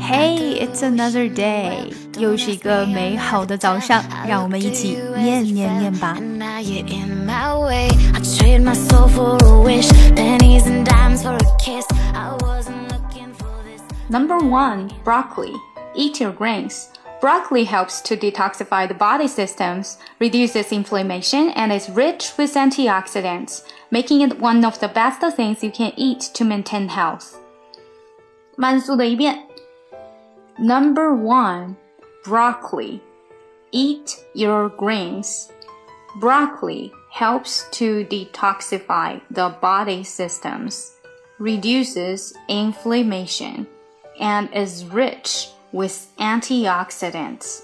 Hey, it's another day，又是一个美好的早上，让我们一起念念念吧。Number one, broccoli. Eat your greens. Broccoli helps to detoxify the body systems, reduces inflammation, and is rich with antioxidants, making it one of the best things you can eat to maintain health. 慢速的一遍。 Number one, broccoli. Eat your greens. Broccoli helps to detoxify the body systems, reduces inflammation, and is rich with antioxidants,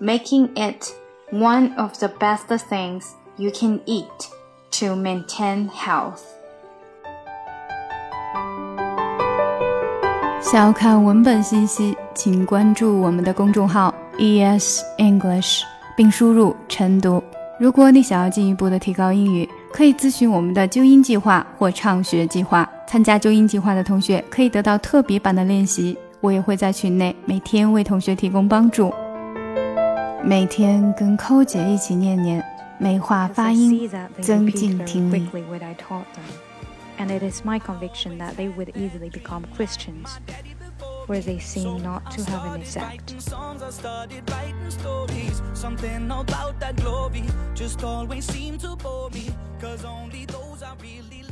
making it one of the best things you can eat to maintain health. 想要看文本信息， 请关注我们的公众号 ES English，并输入晨读。如果你想要进一步的提高英语，可以咨询我们的纠音计划或畅学计划。参加纠音计划的同学可以得到特别版的练习。我也会在群内每天为同学提供帮助，每天跟寇姐一起念念，美化发音，增进听力。And it is my conviction that they would easily become Christians, where they seem not to have an effect. Something about that glory just always seemed to bore me, cause only those I really